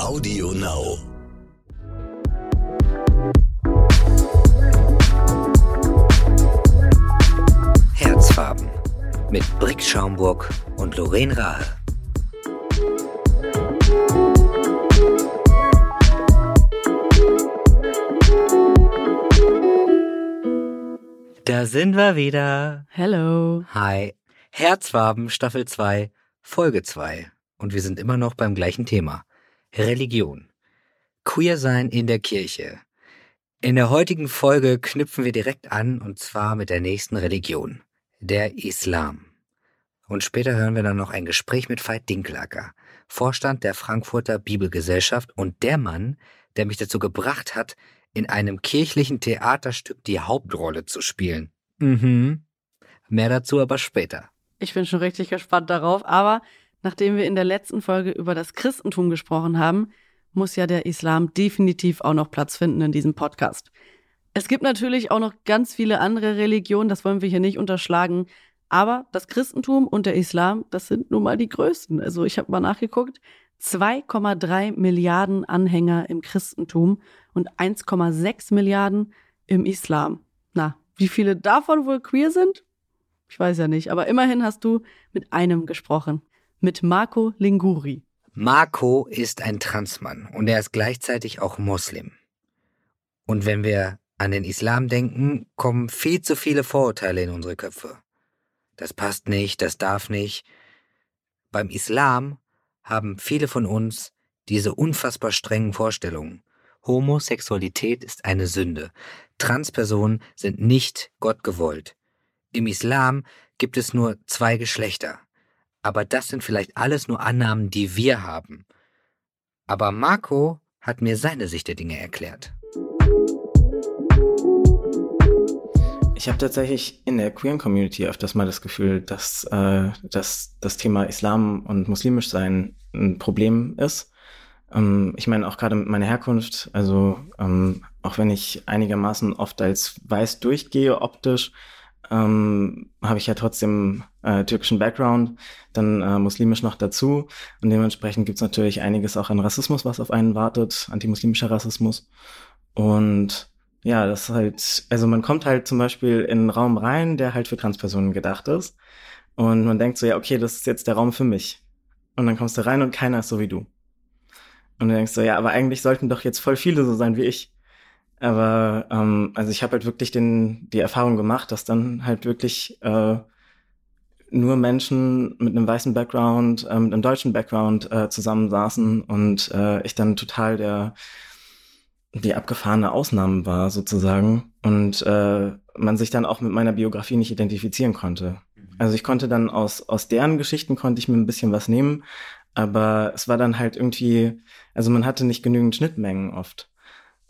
Audio Now. Herzfarben mit Brick Schaumburg und Lorraine Rahe. Da sind wir wieder. Hello. Hi. Herzfarben Staffel 2, Folge 2. Und wir sind immer noch beim gleichen Thema. Religion. Queer sein in der Kirche. In der heutigen Folge knüpfen wir direkt an und zwar mit der nächsten Religion, der Islam. Und später hören wir dann noch ein Gespräch mit Veit Dinkelacker, Vorstand der Frankfurter Bibelgesellschaft und der Mann, der mich dazu gebracht hat, in einem kirchlichen Theaterstück die Hauptrolle zu spielen. Mhm. Mehr dazu aber später. Ich bin schon richtig gespannt darauf, aber nachdem wir in der letzten Folge über das Christentum gesprochen haben, muss ja der Islam definitiv auch noch Platz finden in diesem Podcast. Es gibt natürlich auch noch ganz viele andere Religionen, das wollen wir hier nicht unterschlagen, aber das Christentum und der Islam, das sind nun mal die größten. Also ich habe mal nachgeguckt, 2,3 Milliarden Anhänger im Christentum und 1,6 Milliarden im Islam. Na, wie viele davon wohl queer sind? Ich weiß ja nicht, aber immerhin hast du mit einem gesprochen. Mit Marco Linguri. Marco ist ein Transmann und er ist gleichzeitig auch Muslim. Und wenn wir an den Islam denken, kommen viel zu viele Vorurteile in unsere Köpfe. Das passt nicht, das darf nicht. Beim Islam haben viele von uns diese unfassbar strengen Vorstellungen. Homosexualität ist eine Sünde. Transpersonen sind nicht Gott gewollt. Im Islam gibt es nur zwei Geschlechter. Aber das sind vielleicht alles nur Annahmen, die wir haben. Aber Marco hat mir seine Sicht der Dinge erklärt. Ich habe tatsächlich in der queeren Community öfters mal das Gefühl, dass, äh, dass das Thema Islam und muslimisch sein ein Problem ist. Ähm, ich meine auch gerade mit meiner Herkunft, also ähm, auch wenn ich einigermaßen oft als weiß durchgehe optisch, ähm, habe ich ja trotzdem äh, türkischen Background, dann äh, muslimisch noch dazu. Und dementsprechend gibt's natürlich einiges auch an Rassismus, was auf einen wartet, antimuslimischer Rassismus. Und ja, das ist halt, also man kommt halt zum Beispiel in einen Raum rein, der halt für Transpersonen gedacht ist. Und man denkt so, ja, okay, das ist jetzt der Raum für mich. Und dann kommst du rein und keiner ist so wie du. Und du denkst so, ja, aber eigentlich sollten doch jetzt voll viele so sein wie ich. Aber ähm, also ich habe halt wirklich den, die Erfahrung gemacht, dass dann halt wirklich äh, nur Menschen mit einem weißen Background, äh, mit einem deutschen Background äh, zusammensaßen und äh, ich dann total der die abgefahrene Ausnahme war sozusagen und äh, man sich dann auch mit meiner Biografie nicht identifizieren konnte. Also ich konnte dann aus aus deren Geschichten konnte ich mir ein bisschen was nehmen, aber es war dann halt irgendwie, also man hatte nicht genügend Schnittmengen oft.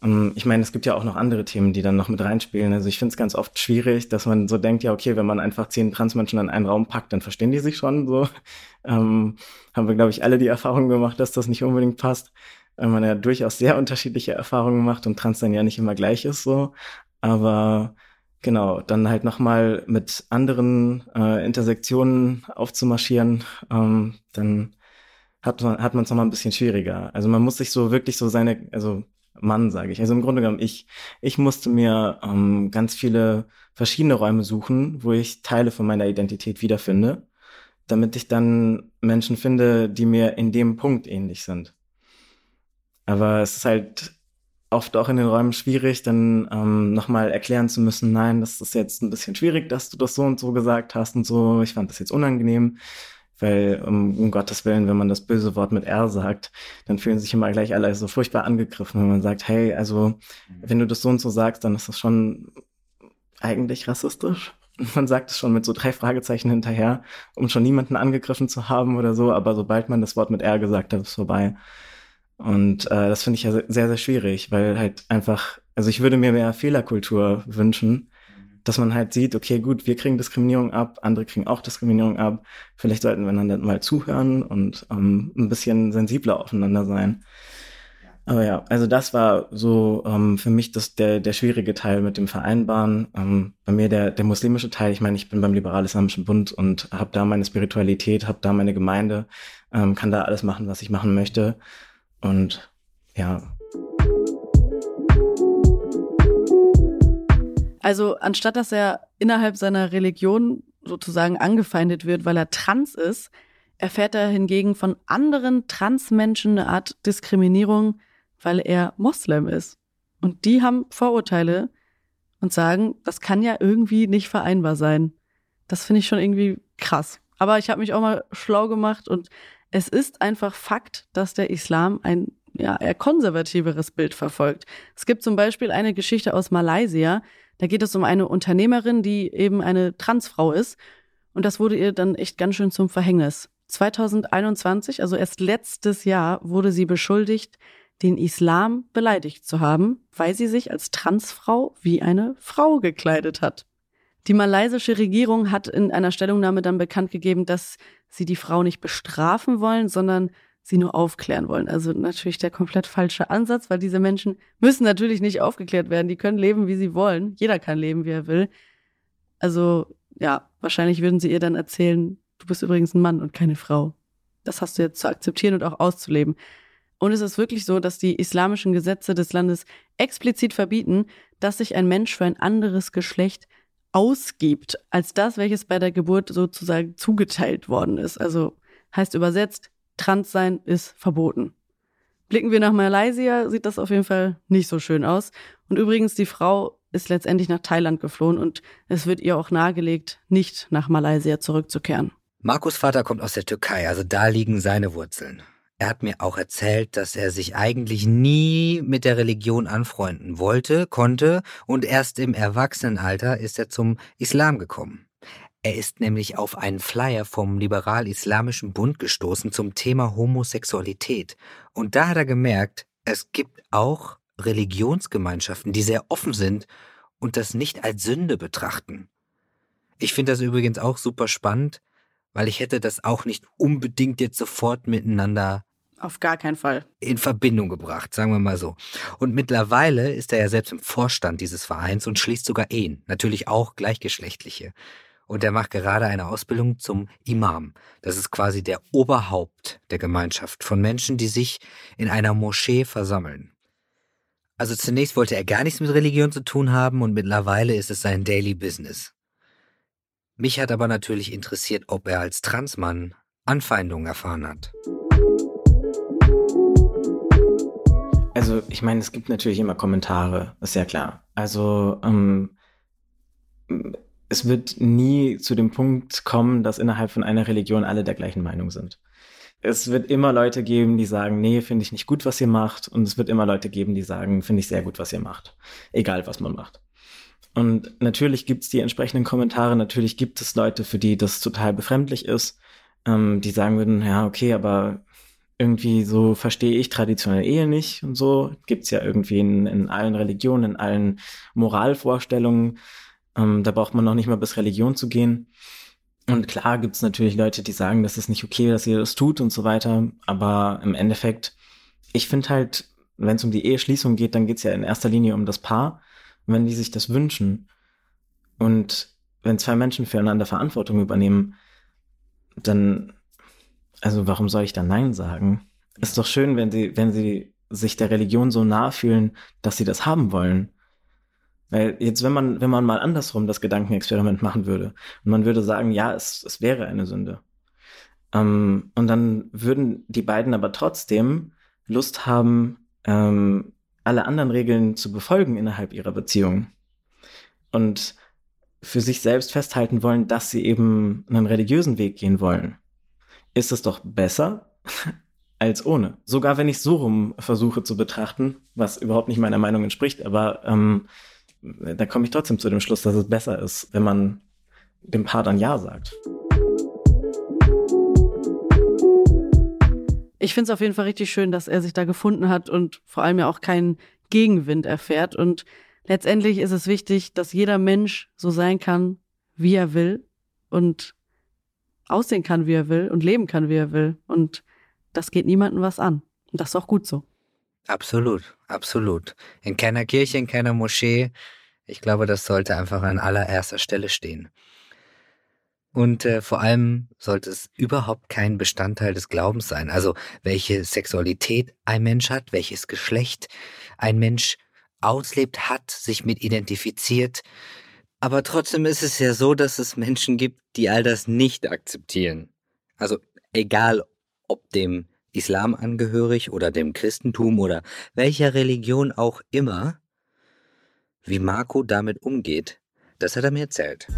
Ähm, ich meine, es gibt ja auch noch andere Themen, die dann noch mit reinspielen. Also ich finde es ganz oft schwierig, dass man so denkt, ja, okay, wenn man einfach zehn Transmenschen in einen Raum packt, dann verstehen die sich schon so. Ähm, haben wir, glaube ich, alle die Erfahrung gemacht, dass das nicht unbedingt passt, weil man ja durchaus sehr unterschiedliche Erfahrungen macht und Trans dann ja nicht immer gleich ist so. Aber genau, dann halt nochmal mit anderen äh, Intersektionen aufzumarschieren, ähm, dann hat man hat man es nochmal ein bisschen schwieriger. Also man muss sich so wirklich so seine, also Mann, sage ich. Also im Grunde genommen, ich, ich musste mir ähm, ganz viele verschiedene Räume suchen, wo ich Teile von meiner Identität wiederfinde, damit ich dann Menschen finde, die mir in dem Punkt ähnlich sind. Aber es ist halt oft auch in den Räumen schwierig, dann ähm, nochmal erklären zu müssen, nein, das ist jetzt ein bisschen schwierig, dass du das so und so gesagt hast und so. Ich fand das jetzt unangenehm. Weil, um, um Gottes Willen, wenn man das böse Wort mit R sagt, dann fühlen sich immer gleich alle so furchtbar angegriffen, wenn man sagt, hey, also, wenn du das so und so sagst, dann ist das schon eigentlich rassistisch. Man sagt es schon mit so drei Fragezeichen hinterher, um schon niemanden angegriffen zu haben oder so, aber sobald man das Wort mit R gesagt hat, ist vorbei. Und äh, das finde ich ja sehr, sehr schwierig, weil halt einfach, also ich würde mir mehr Fehlerkultur wünschen, dass man halt sieht, okay, gut, wir kriegen Diskriminierung ab, andere kriegen auch Diskriminierung ab. Vielleicht sollten wir dann mal zuhören und ähm, ein bisschen sensibler aufeinander sein. Aber ja, also das war so ähm, für mich das, der, der schwierige Teil mit dem Vereinbaren. Ähm, bei mir der, der muslimische Teil, ich meine, ich bin beim Liberal-Islamischen Bund und habe da meine Spiritualität, habe da meine Gemeinde, ähm, kann da alles machen, was ich machen möchte. Und ja. Also anstatt dass er innerhalb seiner Religion sozusagen angefeindet wird, weil er trans ist, erfährt er hingegen von anderen Transmenschen eine Art Diskriminierung, weil er Moslem ist. Und die haben Vorurteile und sagen, das kann ja irgendwie nicht vereinbar sein. Das finde ich schon irgendwie krass. Aber ich habe mich auch mal schlau gemacht und es ist einfach Fakt, dass der Islam ein ja, eher konservativeres Bild verfolgt. Es gibt zum Beispiel eine Geschichte aus Malaysia, da geht es um eine Unternehmerin, die eben eine Transfrau ist. Und das wurde ihr dann echt ganz schön zum Verhängnis. 2021, also erst letztes Jahr, wurde sie beschuldigt, den Islam beleidigt zu haben, weil sie sich als Transfrau wie eine Frau gekleidet hat. Die malaysische Regierung hat in einer Stellungnahme dann bekannt gegeben, dass sie die Frau nicht bestrafen wollen, sondern sie nur aufklären wollen. Also natürlich der komplett falsche Ansatz, weil diese Menschen müssen natürlich nicht aufgeklärt werden. Die können leben, wie sie wollen. Jeder kann leben, wie er will. Also ja, wahrscheinlich würden sie ihr dann erzählen, du bist übrigens ein Mann und keine Frau. Das hast du jetzt zu akzeptieren und auch auszuleben. Und es ist wirklich so, dass die islamischen Gesetze des Landes explizit verbieten, dass sich ein Mensch für ein anderes Geschlecht ausgibt, als das, welches bei der Geburt sozusagen zugeteilt worden ist. Also heißt übersetzt, trans sein ist verboten. Blicken wir nach Malaysia, sieht das auf jeden Fall nicht so schön aus. Und übrigens, die Frau ist letztendlich nach Thailand geflohen und es wird ihr auch nahegelegt, nicht nach Malaysia zurückzukehren. Markus Vater kommt aus der Türkei, also da liegen seine Wurzeln. Er hat mir auch erzählt, dass er sich eigentlich nie mit der Religion anfreunden wollte, konnte und erst im Erwachsenenalter ist er zum Islam gekommen. Er ist nämlich auf einen Flyer vom Liberal-Islamischen Bund gestoßen zum Thema Homosexualität. Und da hat er gemerkt, es gibt auch Religionsgemeinschaften, die sehr offen sind und das nicht als Sünde betrachten. Ich finde das übrigens auch super spannend, weil ich hätte das auch nicht unbedingt jetzt sofort miteinander auf gar keinen Fall. In Verbindung gebracht, sagen wir mal so. Und mittlerweile ist er ja selbst im Vorstand dieses Vereins und schließt sogar Ehen, natürlich auch gleichgeschlechtliche. Und er macht gerade eine Ausbildung zum Imam. Das ist quasi der Oberhaupt der Gemeinschaft von Menschen, die sich in einer Moschee versammeln. Also zunächst wollte er gar nichts mit Religion zu tun haben und mittlerweile ist es sein Daily Business. Mich hat aber natürlich interessiert, ob er als Transmann Anfeindungen erfahren hat. Also ich meine, es gibt natürlich immer Kommentare, ist ja klar. Also ähm, es wird nie zu dem Punkt kommen, dass innerhalb von einer Religion alle der gleichen Meinung sind. Es wird immer Leute geben, die sagen, nee, finde ich nicht gut, was ihr macht. Und es wird immer Leute geben, die sagen, finde ich sehr gut, was ihr macht. Egal, was man macht. Und natürlich gibt es die entsprechenden Kommentare, natürlich gibt es Leute, für die das total befremdlich ist, ähm, die sagen würden, ja, okay, aber irgendwie so verstehe ich traditionelle Ehe nicht und so. Gibt's ja irgendwie in, in allen Religionen, in allen Moralvorstellungen. Ähm, da braucht man noch nicht mal bis Religion zu gehen. Und klar gibt's natürlich Leute, die sagen, das ist nicht okay, dass ihr das tut und so weiter. Aber im Endeffekt, ich finde halt, wenn es um die Eheschließung geht, dann geht's ja in erster Linie um das Paar. Wenn die sich das wünschen und wenn zwei Menschen füreinander Verantwortung übernehmen, dann also warum soll ich da Nein sagen? Ist doch schön, wenn sie, wenn sie sich der Religion so nah fühlen, dass sie das haben wollen. Weil jetzt, wenn man, wenn man mal andersrum das Gedankenexperiment machen würde und man würde sagen, ja, es, es wäre eine Sünde. Ähm, und dann würden die beiden aber trotzdem Lust haben, ähm, alle anderen Regeln zu befolgen innerhalb ihrer Beziehung. Und für sich selbst festhalten wollen, dass sie eben einen religiösen Weg gehen wollen ist es doch besser als ohne. Sogar wenn ich so rum versuche zu betrachten, was überhaupt nicht meiner Meinung entspricht, aber ähm, da komme ich trotzdem zu dem Schluss, dass es besser ist, wenn man dem Paar dann Ja sagt. Ich finde es auf jeden Fall richtig schön, dass er sich da gefunden hat und vor allem ja auch keinen Gegenwind erfährt. Und letztendlich ist es wichtig, dass jeder Mensch so sein kann, wie er will und aussehen kann, wie er will und leben kann, wie er will. Und das geht niemandem was an. Und das ist auch gut so. Absolut, absolut. In keiner Kirche, in keiner Moschee. Ich glaube, das sollte einfach an allererster Stelle stehen. Und äh, vor allem sollte es überhaupt kein Bestandteil des Glaubens sein. Also welche Sexualität ein Mensch hat, welches Geschlecht ein Mensch auslebt, hat, sich mit identifiziert. Aber trotzdem ist es ja so, dass es Menschen gibt, die all das nicht akzeptieren. Also egal ob dem Islam angehörig oder dem Christentum oder welcher Religion auch immer, wie Marco damit umgeht, das hat er mir erzählt.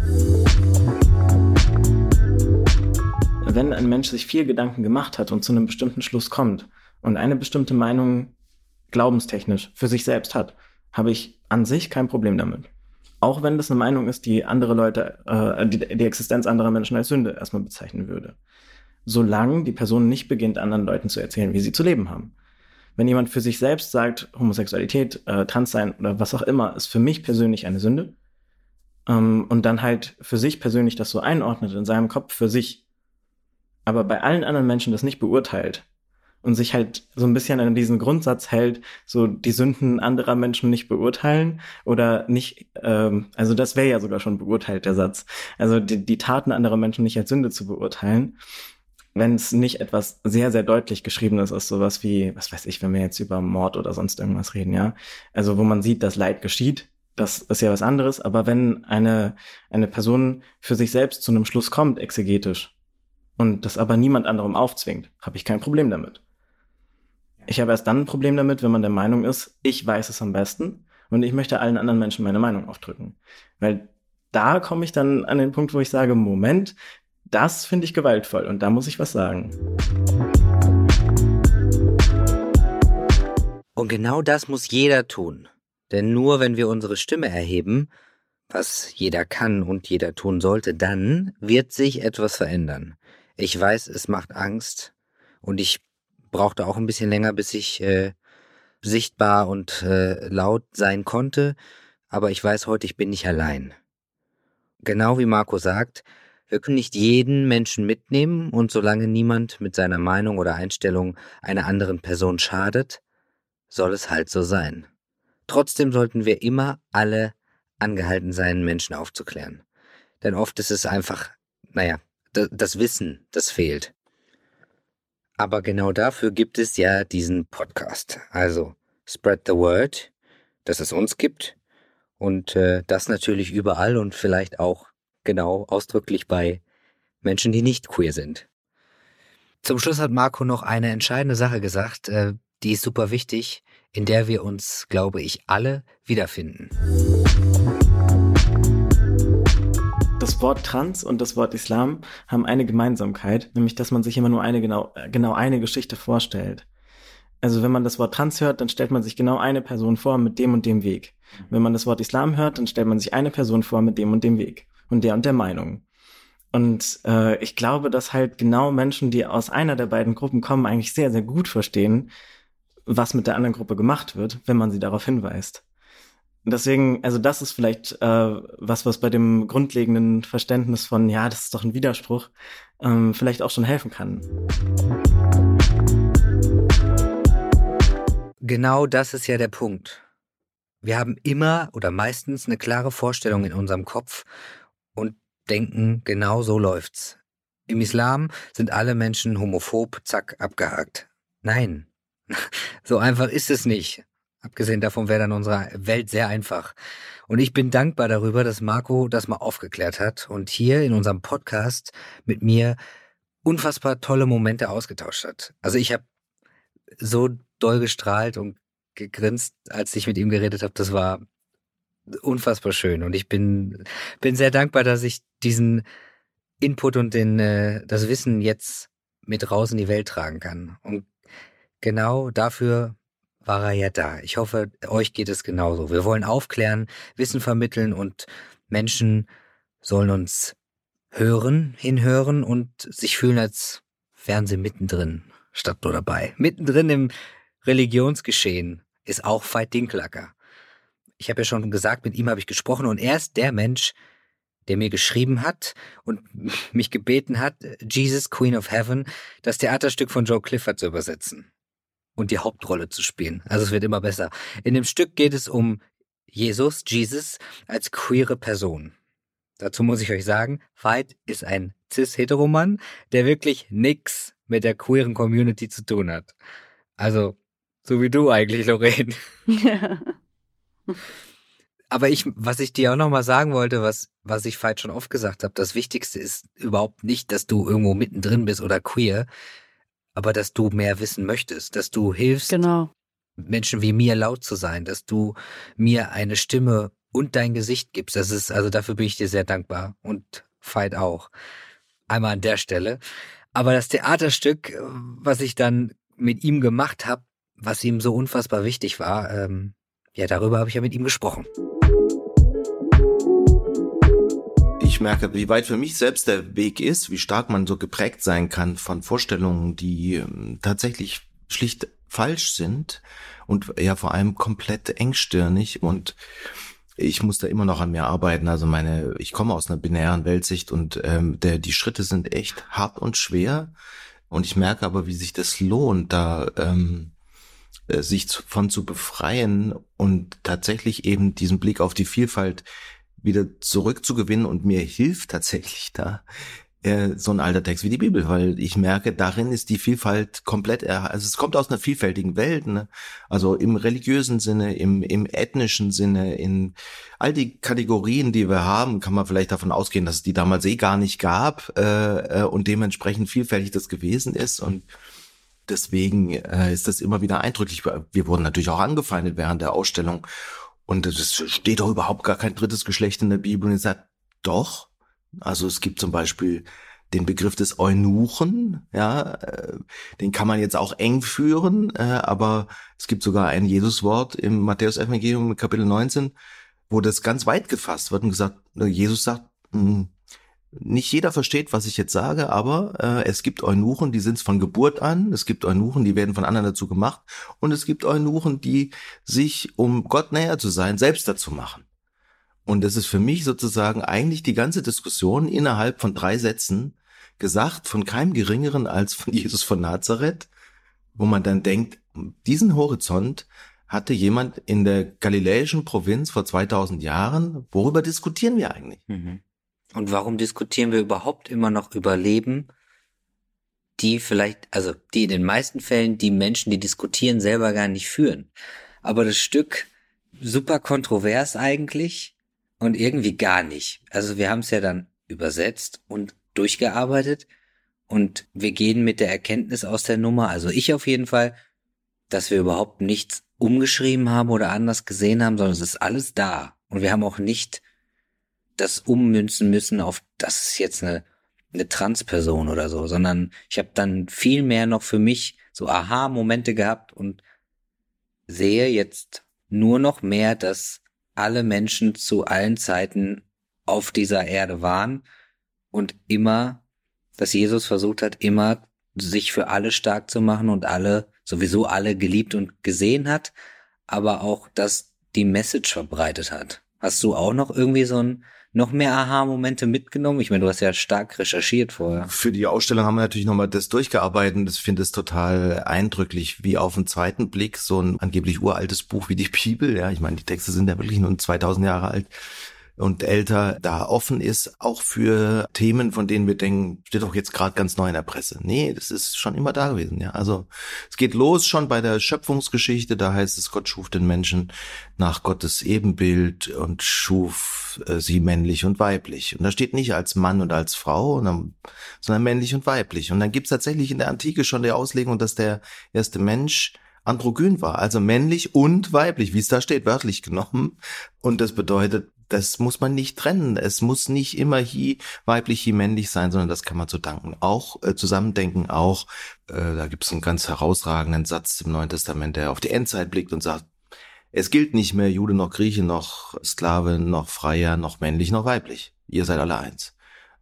wenn ein Mensch sich viel Gedanken gemacht hat und zu einem bestimmten Schluss kommt und eine bestimmte Meinung glaubenstechnisch für sich selbst hat, habe ich an sich kein Problem damit. Auch wenn das eine Meinung ist, die andere Leute, äh, die, die Existenz anderer Menschen als Sünde erstmal bezeichnen würde. Solange die Person nicht beginnt, anderen Leuten zu erzählen, wie sie zu leben haben. Wenn jemand für sich selbst sagt, Homosexualität, äh, Transsein oder was auch immer, ist für mich persönlich eine Sünde, ähm, und dann halt für sich persönlich das so einordnet in seinem Kopf für sich, aber bei allen anderen Menschen das nicht beurteilt und sich halt so ein bisschen an diesen Grundsatz hält, so die Sünden anderer Menschen nicht beurteilen oder nicht, ähm, also das wäre ja sogar schon beurteilt, der Satz. Also die, die Taten anderer Menschen nicht als Sünde zu beurteilen, wenn es nicht etwas sehr, sehr deutlich geschriebenes ist, sowas wie, was weiß ich, wenn wir jetzt über Mord oder sonst irgendwas reden, ja. Also wo man sieht, dass Leid geschieht, das ist ja was anderes, aber wenn eine, eine Person für sich selbst zu einem Schluss kommt, exegetisch, und das aber niemand anderem aufzwingt, habe ich kein Problem damit. Ich habe erst dann ein Problem damit, wenn man der Meinung ist, ich weiß es am besten und ich möchte allen anderen Menschen meine Meinung aufdrücken. Weil da komme ich dann an den Punkt, wo ich sage, Moment, das finde ich gewaltvoll und da muss ich was sagen. Und genau das muss jeder tun. Denn nur wenn wir unsere Stimme erheben, was jeder kann und jeder tun sollte, dann wird sich etwas verändern. Ich weiß, es macht Angst und ich brauchte auch ein bisschen länger, bis ich äh, sichtbar und äh, laut sein konnte, aber ich weiß heute, ich bin nicht allein. Genau wie Marco sagt, wir können nicht jeden Menschen mitnehmen und solange niemand mit seiner Meinung oder Einstellung einer anderen Person schadet, soll es halt so sein. Trotzdem sollten wir immer alle angehalten sein, Menschen aufzuklären. Denn oft ist es einfach, naja, das Wissen, das fehlt. Aber genau dafür gibt es ja diesen Podcast. Also spread the word, dass es uns gibt und äh, das natürlich überall und vielleicht auch genau ausdrücklich bei Menschen, die nicht queer sind. Zum Schluss hat Marco noch eine entscheidende Sache gesagt, äh, die ist super wichtig, in der wir uns, glaube ich, alle wiederfinden. das Wort Trans und das Wort Islam haben eine Gemeinsamkeit, nämlich dass man sich immer nur eine genau, genau eine Geschichte vorstellt. Also wenn man das Wort Trans hört, dann stellt man sich genau eine Person vor mit dem und dem Weg. Wenn man das Wort Islam hört, dann stellt man sich eine Person vor mit dem und dem Weg und der und der Meinung. Und äh, ich glaube, dass halt genau Menschen, die aus einer der beiden Gruppen kommen, eigentlich sehr, sehr gut verstehen, was mit der anderen Gruppe gemacht wird, wenn man sie darauf hinweist. Deswegen, also das ist vielleicht äh, was, was bei dem grundlegenden Verständnis von, ja, das ist doch ein Widerspruch, ähm, vielleicht auch schon helfen kann. Genau das ist ja der Punkt. Wir haben immer oder meistens eine klare Vorstellung in unserem Kopf und denken, genau so läuft's. Im Islam sind alle Menschen homophob, zack, abgehakt. Nein, so einfach ist es nicht. Abgesehen davon wäre dann unsere Welt sehr einfach. Und ich bin dankbar darüber, dass Marco das mal aufgeklärt hat und hier in unserem Podcast mit mir unfassbar tolle Momente ausgetauscht hat. Also ich habe so doll gestrahlt und gegrinst, als ich mit ihm geredet habe. Das war unfassbar schön und ich bin bin sehr dankbar, dass ich diesen Input und den äh, das Wissen jetzt mit raus in die Welt tragen kann. Und genau dafür war er ja da. Ich hoffe, euch geht es genauso. Wir wollen aufklären, Wissen vermitteln und Menschen sollen uns hören, hinhören und sich fühlen, als wären sie mittendrin, statt nur dabei. Mittendrin im Religionsgeschehen ist auch Veit Dinklacker. Ich habe ja schon gesagt, mit ihm habe ich gesprochen und er ist der Mensch, der mir geschrieben hat und mich gebeten hat, Jesus Queen of Heaven, das Theaterstück von Joe Clifford zu übersetzen. und die Hauptrolle zu spielen. Also es wird immer besser. In dem Stück geht es um Jesus, Jesus, als queere Person. Dazu muss ich euch sagen, Veit ist ein cis-heteromann, der wirklich nix mit der queeren Community zu tun hat. Also, so wie du eigentlich, Lorraine. Aber ich, was ich dir auch nochmal sagen wollte, was, was ich Veit schon oft gesagt habe, das Wichtigste ist überhaupt nicht, dass du irgendwo mittendrin bist oder queer, aber dass du mehr wissen möchtest, dass du hilfst, genau. Menschen wie mir laut zu sein, dass du mir eine Stimme und dein Gesicht gibst. Das ist, also dafür bin ich dir sehr dankbar und Veit auch. Einmal an der Stelle. Aber das Theaterstück, was ich dann mit ihm gemacht habe, was ihm so unfassbar wichtig war, ähm, ja, darüber habe ich ja mit ihm gesprochen. Ich merke, wie weit für mich selbst der Weg ist, wie stark man so geprägt sein kann von Vorstellungen, die ähm, tatsächlich schlicht falsch sind und ja vor allem komplett engstirnig und ich muss da immer noch an mir arbeiten. Also meine, ich komme aus einer binären Weltsicht und ähm, der, die Schritte sind echt hart und schwer. Und ich merke aber, wie sich das lohnt, da ähm, äh, sich zu, von zu befreien und tatsächlich eben diesen Blick auf die Vielfalt wieder zurückzugewinnen und mir hilft tatsächlich da äh, so ein alter Text wie die Bibel, weil ich merke, darin ist die Vielfalt komplett, also es kommt aus einer vielfältigen Welt, ne? also im religiösen Sinne, im, im ethnischen Sinne, in all die Kategorien, die wir haben, kann man vielleicht davon ausgehen, dass es die damals eh gar nicht gab äh, äh und dementsprechend vielfältig das gewesen ist und deswegen äh, ist das immer wieder eindrücklich. Wir wurden natürlich auch angefeindet während der Ausstellung und es steht doch überhaupt gar kein drittes Geschlecht in der Bibel. Und ich sage, doch. Also es gibt zum Beispiel den Begriff des Eunuchen, ja, äh, den kann man jetzt auch eng führen, äh, aber es gibt sogar ein Jesuswort im Matthäus-Evangelium Kapitel 19, wo das ganz weit gefasst wird und gesagt, Jesus sagt, hm, nicht jeder versteht, was ich jetzt sage, aber äh, es gibt Eunuchen, die sind von Geburt an, es gibt Eunuchen, die werden von anderen dazu gemacht und es gibt Eunuchen, die sich, um Gott näher zu sein, selbst dazu machen. Und das ist für mich sozusagen eigentlich die ganze Diskussion innerhalb von drei Sätzen gesagt von keinem geringeren als von Jesus von Nazareth, wo man dann denkt, diesen Horizont hatte jemand in der galiläischen Provinz vor 2000 Jahren, worüber diskutieren wir eigentlich? Mhm. Und warum diskutieren wir überhaupt immer noch über Leben, die vielleicht, also die in den meisten Fällen die Menschen, die diskutieren, selber gar nicht führen. Aber das Stück super kontrovers eigentlich und irgendwie gar nicht. Also wir haben es ja dann übersetzt und durchgearbeitet und wir gehen mit der Erkenntnis aus der Nummer, also ich auf jeden Fall, dass wir überhaupt nichts umgeschrieben haben oder anders gesehen haben, sondern es ist alles da. Und wir haben auch nicht das ummünzen müssen auf, das ist jetzt eine, eine Transperson oder so, sondern ich habe dann viel mehr noch für mich so Aha-Momente gehabt und sehe jetzt nur noch mehr, dass alle Menschen zu allen Zeiten auf dieser Erde waren und immer, dass Jesus versucht hat, immer sich für alle stark zu machen und alle, sowieso alle geliebt und gesehen hat, aber auch, dass die Message verbreitet hat. Hast du auch noch irgendwie so ein noch mehr Aha-Momente mitgenommen? Ich meine, du hast ja stark recherchiert vorher. Für die Ausstellung haben wir natürlich nochmal das durchgearbeitet. Das finde ich total eindrücklich, wie auf den zweiten Blick so ein angeblich uraltes Buch wie die Bibel. Ja, ich meine, die Texte sind ja wirklich nur 2000 Jahre alt und älter da offen ist, auch für Themen, von denen wir denken, steht doch jetzt gerade ganz neu in der Presse. Nee, das ist schon immer da gewesen, ja. Also es geht los schon bei der Schöpfungsgeschichte, da heißt es, Gott schuf den Menschen nach Gottes Ebenbild und schuf äh, sie männlich und weiblich. Und da steht nicht als Mann und als Frau, sondern männlich und weiblich. Und dann gibt's tatsächlich in der Antike schon die Auslegung, dass der erste Mensch androgyn war, also männlich und weiblich, wie es da steht, wörtlich genommen. Und das bedeutet, das muss man nicht trennen. Es muss nicht immer hier weiblich, hier männlich sein, sondern das kann man zu danken. Auch äh, zusammendenken, auch, äh, da gibt es einen ganz herausragenden Satz im Neuen Testament, der auf die Endzeit blickt und sagt, es gilt nicht mehr Jude noch Grieche, noch Sklave, noch Freier, noch männlich, noch weiblich. Ihr seid alle eins.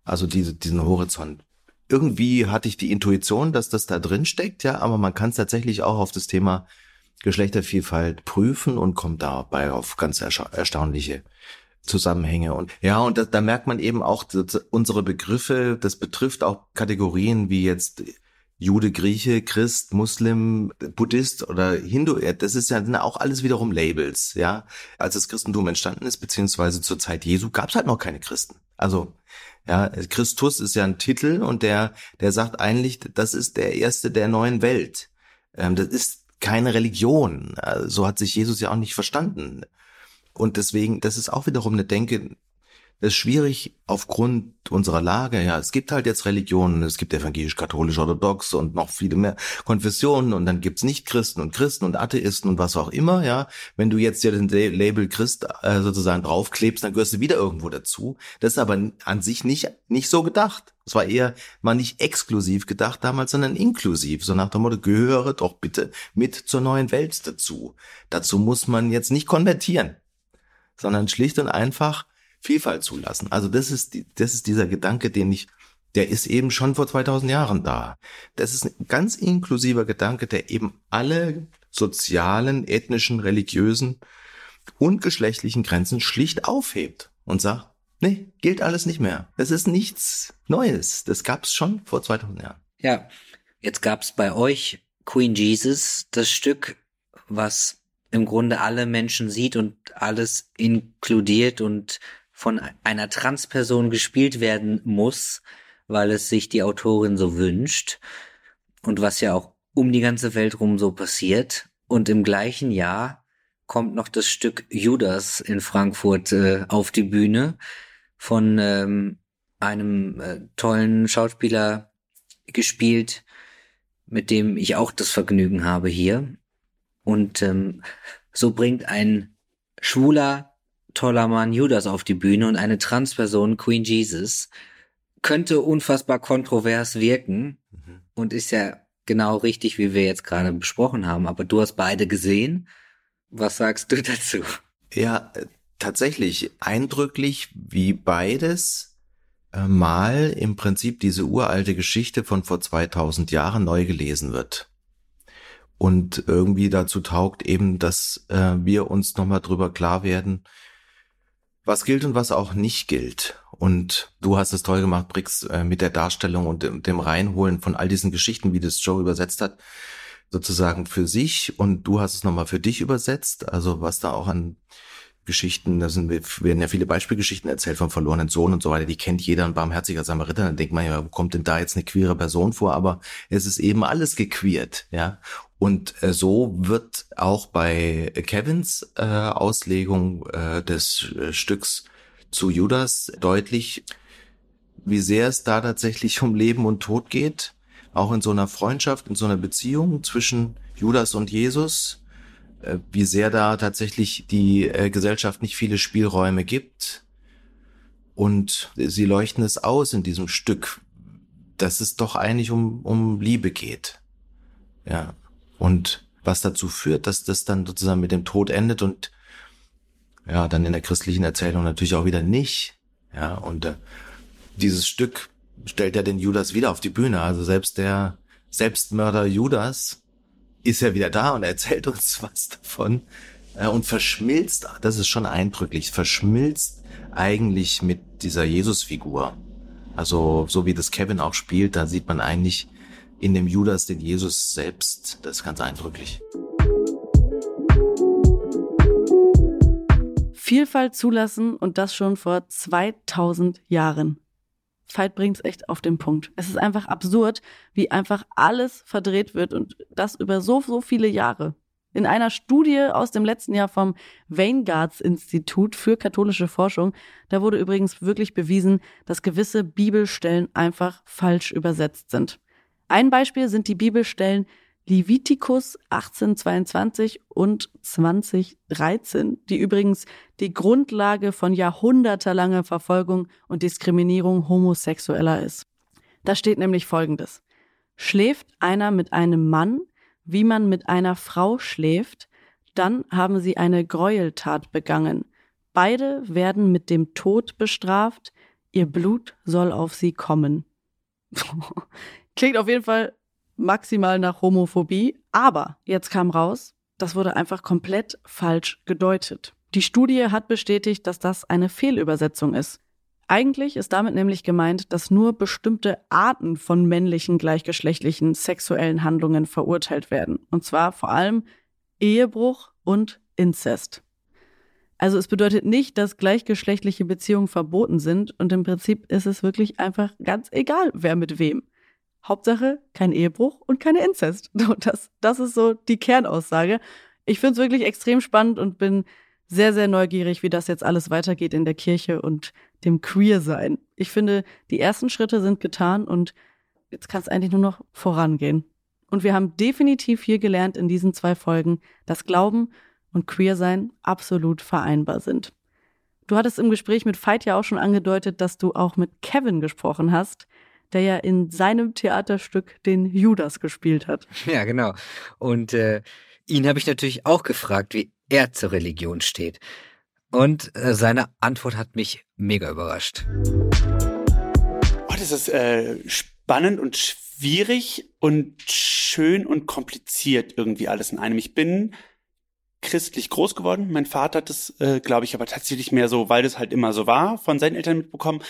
Also diese, diesen Horizont. Irgendwie hatte ich die Intuition, dass das da drin steckt, ja, aber man kann es tatsächlich auch auf das Thema Geschlechtervielfalt prüfen und kommt dabei auf ganz erstaunliche Zusammenhänge. Und ja, und da, da merkt man eben auch, unsere Begriffe, das betrifft auch Kategorien wie jetzt Jude, Grieche, Christ, Muslim, Buddhist oder Hindu, das ist ja auch alles wiederum Labels, ja. Als das Christentum entstanden ist, beziehungsweise zur Zeit Jesu, gab es halt noch keine Christen. Also, ja, Christus ist ja ein Titel und der, der sagt eigentlich, das ist der Erste der neuen Welt. Ähm, das ist keine Religion. So hat sich Jesus ja auch nicht verstanden. Und deswegen, das ist auch wiederum eine Denke, das ist schwierig aufgrund unserer Lage. Ja, es gibt halt jetzt Religionen, es gibt evangelisch, katholisch, orthodox und noch viele mehr Konfessionen und dann gibt's Nicht-Christen und Christen und Atheisten und was auch immer. Ja, wenn du jetzt ja den Label Christ äh, sozusagen draufklebst, dann gehörst du wieder irgendwo dazu. Das ist aber an sich nicht nicht so gedacht. Es war eher mal nicht exklusiv gedacht damals, sondern inklusiv. So nach dem Motto, gehöre doch bitte mit zur neuen Welt dazu. Dazu muss man jetzt nicht konvertieren, sondern schlicht und einfach Vielfalt zulassen. Also das ist, die, das ist dieser Gedanke, den ich, der ist eben schon vor 2000 Jahren da. Das ist ein ganz inklusiver Gedanke, der eben alle sozialen, ethnischen, religiösen und geschlechtlichen Grenzen schlicht aufhebt und sagt, nee, gilt alles nicht mehr. Das ist nichts Neues. Das gab es schon vor 2000 Jahren. Ja, jetzt gab es bei euch Queen Jesus, das Stück, was im Grunde alle Menschen sieht und alles inkludiert und von einer Transperson gespielt werden muss, weil es sich die Autorin so wünscht und was ja auch um die ganze Welt rum so passiert. Und im gleichen Jahr kommt noch das Stück Judas in Frankfurt äh, auf die Bühne von ähm, einem äh, tollen Schauspieler gespielt, mit dem ich auch das Vergnügen habe hier. Und ähm, so bringt ein schwuler toller Mann Judas auf die Bühne und eine Transperson Queen Jesus könnte unfassbar kontrovers wirken mhm. und ist ja genau richtig, wie wir jetzt gerade besprochen haben. Aber du hast beide gesehen. Was sagst du dazu? Ja, äh, tatsächlich eindrücklich, wie beides äh, mal im Prinzip diese uralte Geschichte von vor 2000 Jahren neu gelesen wird. Und irgendwie dazu taugt eben, dass äh, wir uns nochmal drüber klar werden, was gilt und was auch nicht gilt. Und du hast es toll gemacht, Brix, äh, mit der Darstellung und dem, dem Reinholen von all diesen Geschichten, wie das Joe übersetzt hat, sozusagen für sich. Und du hast es nochmal für dich übersetzt, also was da auch an Geschichten, da sind, werden ja viele Beispielgeschichten erzählt vom verlorenen Sohn und so weiter, die kennt jeder, ein barmherziger Samariter, dann denkt man ja, wo kommt denn da jetzt eine queere Person vor, aber es ist eben alles gequeert, ja. Und äh, so wird auch bei Kevins äh, Auslegung äh, des äh, Stücks zu Judas deutlich, wie sehr es da tatsächlich um Leben und Tod geht, auch in so einer Freundschaft, in so einer Beziehung zwischen Judas und Jesus, äh, wie sehr da tatsächlich die äh, Gesellschaft nicht viele Spielräume gibt. Und sie leuchten es aus in diesem Stück, dass es doch eigentlich um, um Liebe geht. Ja. Und was dazu führt, dass das dann sozusagen mit dem Tod endet und ja, dann in der christlichen Erzählung natürlich auch wieder nicht. Ja, und äh, dieses Stück stellt ja den Judas wieder auf die Bühne. Also selbst der Selbstmörder Judas ist ja wieder da und erzählt uns was davon äh, und verschmilzt, das ist schon eindrücklich, verschmilzt eigentlich mit dieser Jesus-Figur. Also so wie das Kevin auch spielt, da sieht man eigentlich in dem Judas den Jesus selbst. Das ist ganz eindrücklich. Vielfalt zulassen und das schon vor 2000 Jahren. Veit bringt es echt auf den Punkt. Es ist einfach absurd, wie einfach alles verdreht wird und das über so, so viele Jahre. In einer Studie aus dem letzten Jahr vom Vanguards Institut für katholische Forschung, da wurde übrigens wirklich bewiesen, dass gewisse Bibelstellen einfach falsch übersetzt sind. Ein Beispiel sind die Bibelstellen Levitikus 1822 und 2013, die übrigens die Grundlage von jahrhundertelanger Verfolgung und Diskriminierung Homosexueller ist. Da steht nämlich Folgendes. Schläft einer mit einem Mann, wie man mit einer Frau schläft, dann haben sie eine Gräueltat begangen. Beide werden mit dem Tod bestraft, ihr Blut soll auf sie kommen. Klingt auf jeden Fall maximal nach Homophobie, aber jetzt kam raus, das wurde einfach komplett falsch gedeutet. Die Studie hat bestätigt, dass das eine Fehlübersetzung ist. Eigentlich ist damit nämlich gemeint, dass nur bestimmte Arten von männlichen gleichgeschlechtlichen sexuellen Handlungen verurteilt werden. Und zwar vor allem Ehebruch und Inzest. Also es bedeutet nicht, dass gleichgeschlechtliche Beziehungen verboten sind und im Prinzip ist es wirklich einfach ganz egal, wer mit wem. Hauptsache kein Ehebruch und keine Inzest. Das, das ist so die Kernaussage. Ich finde es wirklich extrem spannend und bin sehr, sehr neugierig, wie das jetzt alles weitergeht in der Kirche und dem Queer-Sein. Ich finde, die ersten Schritte sind getan und jetzt kann es eigentlich nur noch vorangehen. Und wir haben definitiv hier gelernt in diesen zwei Folgen, dass Glauben und Queer-Sein absolut vereinbar sind. Du hattest im Gespräch mit Veit ja auch schon angedeutet, dass du auch mit Kevin gesprochen hast, der ja in seinem Theaterstück den Judas gespielt hat. Ja, genau. Und äh, ihn habe ich natürlich auch gefragt, wie er zur Religion steht. Und äh, seine Antwort hat mich mega überrascht. Oh, das ist äh, spannend und schwierig und schön und kompliziert irgendwie alles in einem. Ich bin christlich groß geworden. Mein Vater hat das, äh, glaube ich, aber tatsächlich mehr so, weil das halt immer so war, von seinen Eltern mitbekommen.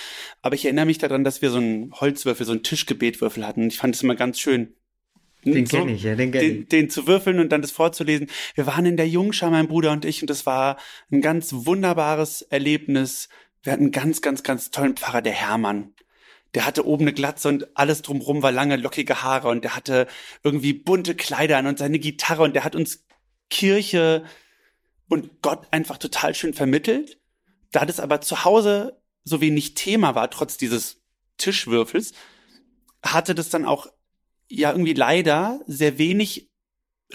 Aber ich erinnere mich daran, dass wir so einen Holzwürfel, so einen Tischgebetwürfel hatten. Ich fand es immer ganz schön. Den so, kenne ich, ja, den kenne den, ich. den zu würfeln und dann das vorzulesen. Wir waren in der Jungschar, mein Bruder und ich, und das war ein ganz wunderbares Erlebnis. Wir hatten einen ganz, ganz, ganz tollen Pfarrer, der Hermann. Der hatte oben eine Glatze und alles drumrum war lange, lockige Haare und der hatte irgendwie bunte Kleider an und seine Gitarre und der hat uns Kirche und Gott einfach total schön vermittelt. Da das aber zu Hause so wenig Thema war, trotz dieses Tischwürfels, hatte das dann auch ja irgendwie leider sehr wenig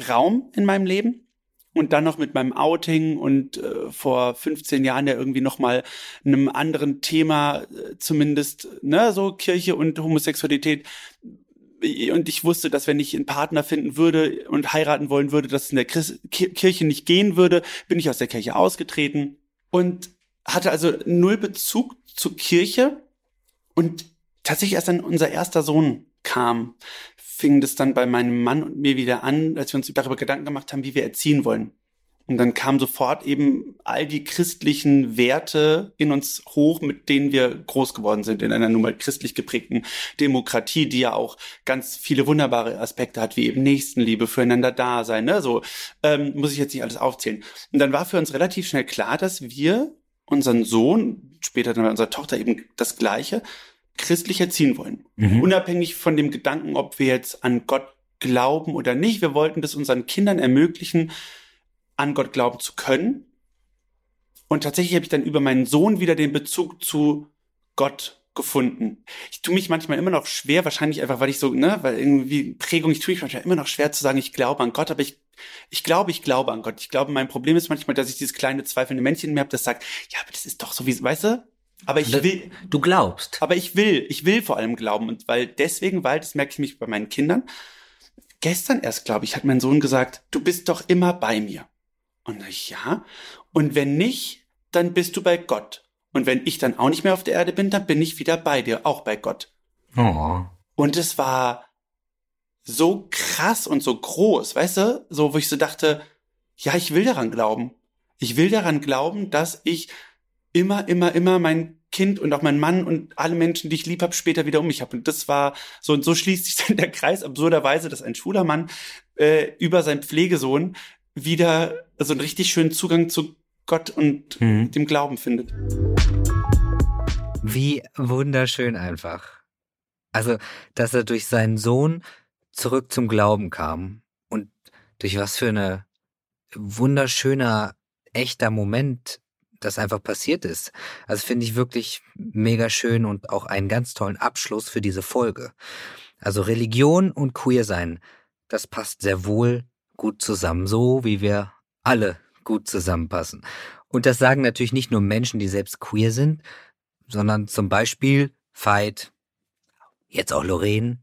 Raum in meinem Leben. Und dann noch mit meinem Outing und äh, vor 15 Jahren ja irgendwie noch mal einem anderen Thema äh, zumindest, ne, so Kirche und Homosexualität. Und ich wusste, dass wenn ich einen Partner finden würde und heiraten wollen würde, dass es in der Christ Kirche nicht gehen würde, bin ich aus der Kirche ausgetreten und hatte also null Bezug zur Kirche. Und tatsächlich erst dann unser erster Sohn kam, fing das dann bei meinem Mann und mir wieder an, als wir uns darüber Gedanken gemacht haben, wie wir erziehen wollen. Und dann kamen sofort eben all die christlichen Werte in uns hoch, mit denen wir groß geworden sind, in einer nun mal christlich geprägten Demokratie, die ja auch ganz viele wunderbare Aspekte hat, wie eben Nächstenliebe, füreinander da sein, ne? So ähm, muss ich jetzt nicht alles aufzählen. Und dann war für uns relativ schnell klar, dass wir unseren Sohn, später dann bei unserer Tochter eben das Gleiche, christlich erziehen wollen. Mhm. Unabhängig von dem Gedanken, ob wir jetzt an Gott glauben oder nicht. Wir wollten das unseren Kindern ermöglichen, an Gott glauben zu können. Und tatsächlich habe ich dann über meinen Sohn wieder den Bezug zu Gott gefunden. Ich tue mich manchmal immer noch schwer, wahrscheinlich einfach, weil ich so, ne, weil irgendwie Prägung, ich tue mich manchmal immer noch schwer zu sagen, ich glaube an Gott, aber ich, ich glaube, ich glaube an Gott. Ich glaube, mein Problem ist manchmal, dass ich dieses kleine zweifelnde Männchen in mir habe, das sagt, ja, aber das ist doch so wie, weißt du? Aber ich will, Du glaubst. aber ich will, ich will vor allem glauben und weil deswegen, weil das merke ich mich bei meinen Kindern. Gestern erst, glaube ich, hat mein Sohn gesagt, du bist doch immer bei mir. Und ich, ja. Und wenn nicht, dann bist du bei Gott. Und wenn ich dann auch nicht mehr auf der Erde bin, dann bin ich wieder bei dir, auch bei Gott. Oh. Und es war so krass und so groß, weißt du, so, wo ich so dachte, ja, ich will daran glauben. Ich will daran glauben, dass ich immer, immer, immer mein Kind und auch mein Mann und alle Menschen, die ich lieb habe, später wieder um mich habe. Und das war so, und so schließt sich dann der Kreis absurderweise, dass ein schwuler Mann äh, über seinen Pflegesohn wieder so einen richtig schönen Zugang zu Gott und Mhm. dem Glauben findet. Wie wunderschön einfach. Also, dass er durch seinen Sohn zurück zum Glauben kam und durch was für eine wunderschöner, echter Moment das einfach passiert ist. Also finde ich wirklich mega schön und auch einen ganz tollen Abschluss für diese Folge. Also Religion und Queersein, das passt sehr wohl gut zusammen, so wie wir alle gut zusammenpassen. Und das sagen natürlich nicht nur Menschen, die selbst queer sind, sondern zum Beispiel Veit, jetzt auch Lorraine.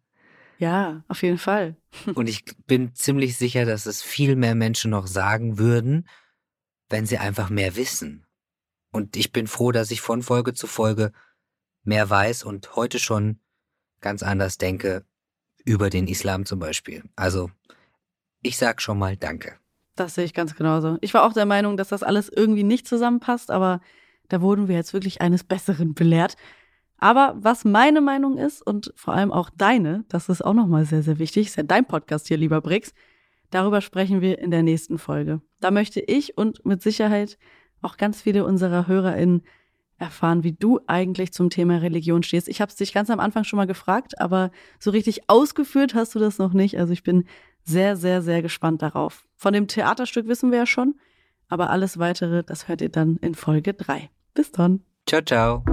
Ja, auf jeden Fall. Und ich bin ziemlich sicher, dass es viel mehr Menschen noch sagen würden, wenn sie einfach mehr wissen. Und ich bin froh, dass ich von Folge zu Folge mehr weiß und heute schon ganz anders denke über den Islam zum Beispiel. Also, ich sag schon mal Danke. Das sehe ich ganz genauso. Ich war auch der Meinung, dass das alles irgendwie nicht zusammenpasst, aber Da wurden wir jetzt wirklich eines Besseren belehrt. Aber was meine Meinung ist und vor allem auch deine, das ist auch nochmal sehr, sehr wichtig, ist ja dein Podcast hier, lieber Brix. Darüber sprechen wir in der nächsten Folge. Da möchte ich und mit Sicherheit auch ganz viele unserer HörerInnen erfahren, wie du eigentlich zum Thema Religion stehst. Ich habe es dich ganz am Anfang schon mal gefragt, aber so richtig ausgeführt hast du das noch nicht. Also ich bin sehr, sehr, sehr gespannt darauf. Von dem Theaterstück wissen wir ja schon, aber alles weitere, das hört ihr dann in Folge 3. Bis dann. Ciao, ciao.